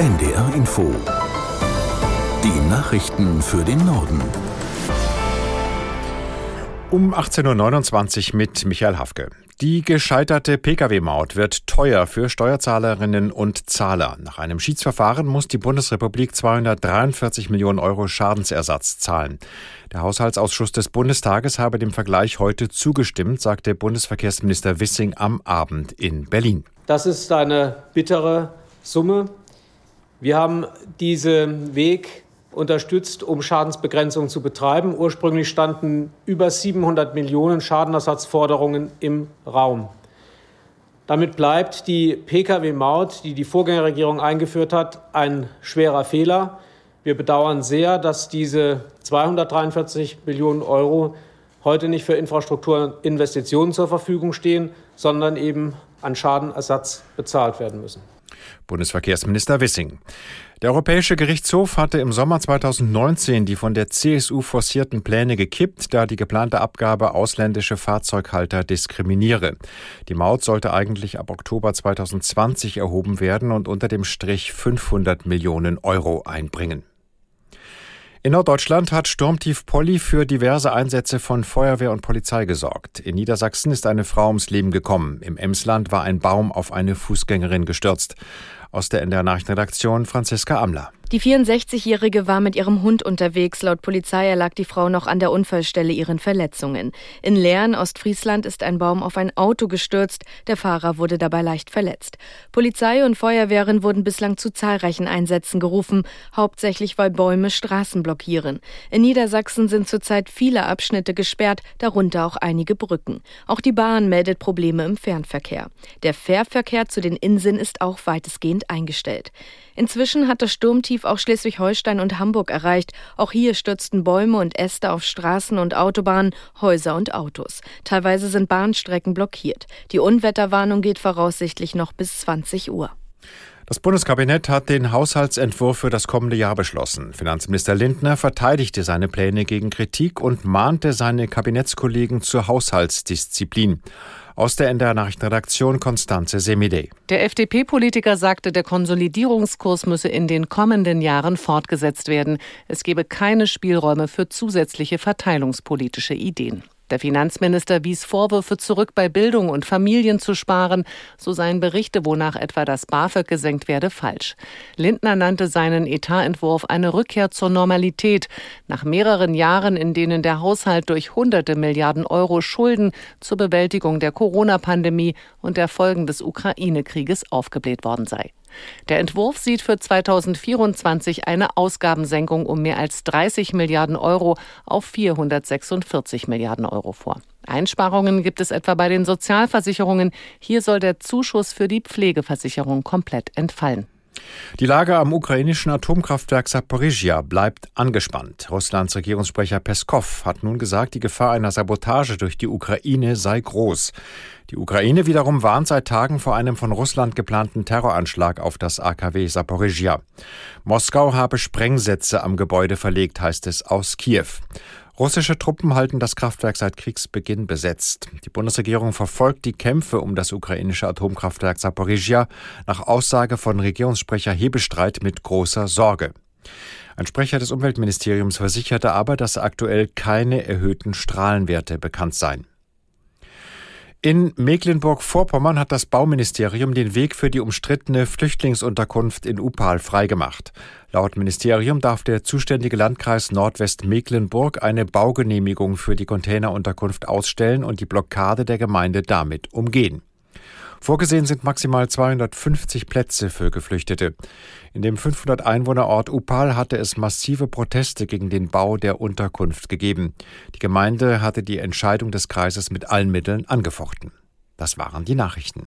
NDR Info. Die Nachrichten für den Norden. Um 18.29 Uhr mit Michael Hafke. Die gescheiterte Pkw-Maut wird teuer für Steuerzahlerinnen und Zahler. Nach einem Schiedsverfahren muss die Bundesrepublik 243 Millionen Euro Schadensersatz zahlen. Der Haushaltsausschuss des Bundestages habe dem Vergleich heute zugestimmt, sagte Bundesverkehrsminister Wissing am Abend in Berlin. Das ist eine bittere Summe. Wir haben diesen Weg unterstützt, um Schadensbegrenzung zu betreiben. Ursprünglich standen über 700 Millionen Schadenersatzforderungen im Raum. Damit bleibt die Pkw-Maut, die die Vorgängerregierung eingeführt hat, ein schwerer Fehler. Wir bedauern sehr, dass diese 243 Millionen Euro heute nicht für Infrastrukturinvestitionen zur Verfügung stehen, sondern eben an Schadenersatz bezahlt werden müssen. Bundesverkehrsminister Wissing. Der Europäische Gerichtshof hatte im Sommer 2019 die von der CSU forcierten Pläne gekippt, da die geplante Abgabe ausländische Fahrzeughalter diskriminiere. Die Maut sollte eigentlich ab Oktober 2020 erhoben werden und unter dem Strich 500 Millionen Euro einbringen. In Norddeutschland hat Sturmtief Polly für diverse Einsätze von Feuerwehr und Polizei gesorgt. In Niedersachsen ist eine Frau ums Leben gekommen. Im Emsland war ein Baum auf eine Fußgängerin gestürzt. Aus der NDR Nachrichtenredaktion Franziska Amler. Die 64-Jährige war mit ihrem Hund unterwegs. Laut Polizei erlag die Frau noch an der Unfallstelle ihren Verletzungen. In Lehren, Ostfriesland, ist ein Baum auf ein Auto gestürzt. Der Fahrer wurde dabei leicht verletzt. Polizei und Feuerwehren wurden bislang zu zahlreichen Einsätzen gerufen, hauptsächlich weil Bäume Straßen blockieren. In Niedersachsen sind zurzeit viele Abschnitte gesperrt, darunter auch einige Brücken. Auch die Bahn meldet Probleme im Fernverkehr. Der Fährverkehr zu den Inseln ist auch weitestgehend eingestellt. Inzwischen hat das Sturmtief auch Schleswig-Holstein und Hamburg erreicht. Auch hier stürzten Bäume und Äste auf Straßen und Autobahnen, Häuser und Autos. Teilweise sind Bahnstrecken blockiert. Die Unwetterwarnung geht voraussichtlich noch bis 20 Uhr. Das Bundeskabinett hat den Haushaltsentwurf für das kommende Jahr beschlossen. Finanzminister Lindner verteidigte seine Pläne gegen Kritik und mahnte seine Kabinettskollegen zur Haushaltsdisziplin. Aus der NDR Nachrichtenredaktion Konstanze Semidey. Der FDP-Politiker sagte, der Konsolidierungskurs müsse in den kommenden Jahren fortgesetzt werden. Es gebe keine Spielräume für zusätzliche verteilungspolitische Ideen. Der Finanzminister wies Vorwürfe zurück, bei Bildung und Familien zu sparen. So seien Berichte, wonach etwa das BAföG gesenkt werde, falsch. Lindner nannte seinen Etatentwurf eine Rückkehr zur Normalität. Nach mehreren Jahren, in denen der Haushalt durch hunderte Milliarden Euro Schulden zur Bewältigung der Corona-Pandemie und der Folgen des Ukraine-Krieges aufgebläht worden sei. Der Entwurf sieht für 2024 eine Ausgabensenkung um mehr als 30 Milliarden Euro auf 446 Milliarden Euro vor. Einsparungen gibt es etwa bei den Sozialversicherungen. Hier soll der Zuschuss für die Pflegeversicherung komplett entfallen. Die Lage am ukrainischen Atomkraftwerk Saporizhia bleibt angespannt. Russlands Regierungssprecher Peskov hat nun gesagt, die Gefahr einer Sabotage durch die Ukraine sei groß. Die Ukraine wiederum warnt seit Tagen vor einem von Russland geplanten Terroranschlag auf das AKW Saporizhia. Moskau habe Sprengsätze am Gebäude verlegt, heißt es aus Kiew. Russische Truppen halten das Kraftwerk seit Kriegsbeginn besetzt. Die Bundesregierung verfolgt die Kämpfe um das ukrainische Atomkraftwerk Saporizhia nach Aussage von Regierungssprecher Hebestreit mit großer Sorge. Ein Sprecher des Umweltministeriums versicherte aber, dass aktuell keine erhöhten Strahlenwerte bekannt seien. In Mecklenburg-Vorpommern hat das Bauministerium den Weg für die umstrittene Flüchtlingsunterkunft in Upal freigemacht. Laut Ministerium darf der zuständige Landkreis Nordwestmecklenburg eine Baugenehmigung für die Containerunterkunft ausstellen und die Blockade der Gemeinde damit umgehen. Vorgesehen sind maximal 250 Plätze für Geflüchtete. In dem 500 Einwohnerort Upal hatte es massive Proteste gegen den Bau der Unterkunft gegeben. Die Gemeinde hatte die Entscheidung des Kreises mit allen Mitteln angefochten. Das waren die Nachrichten.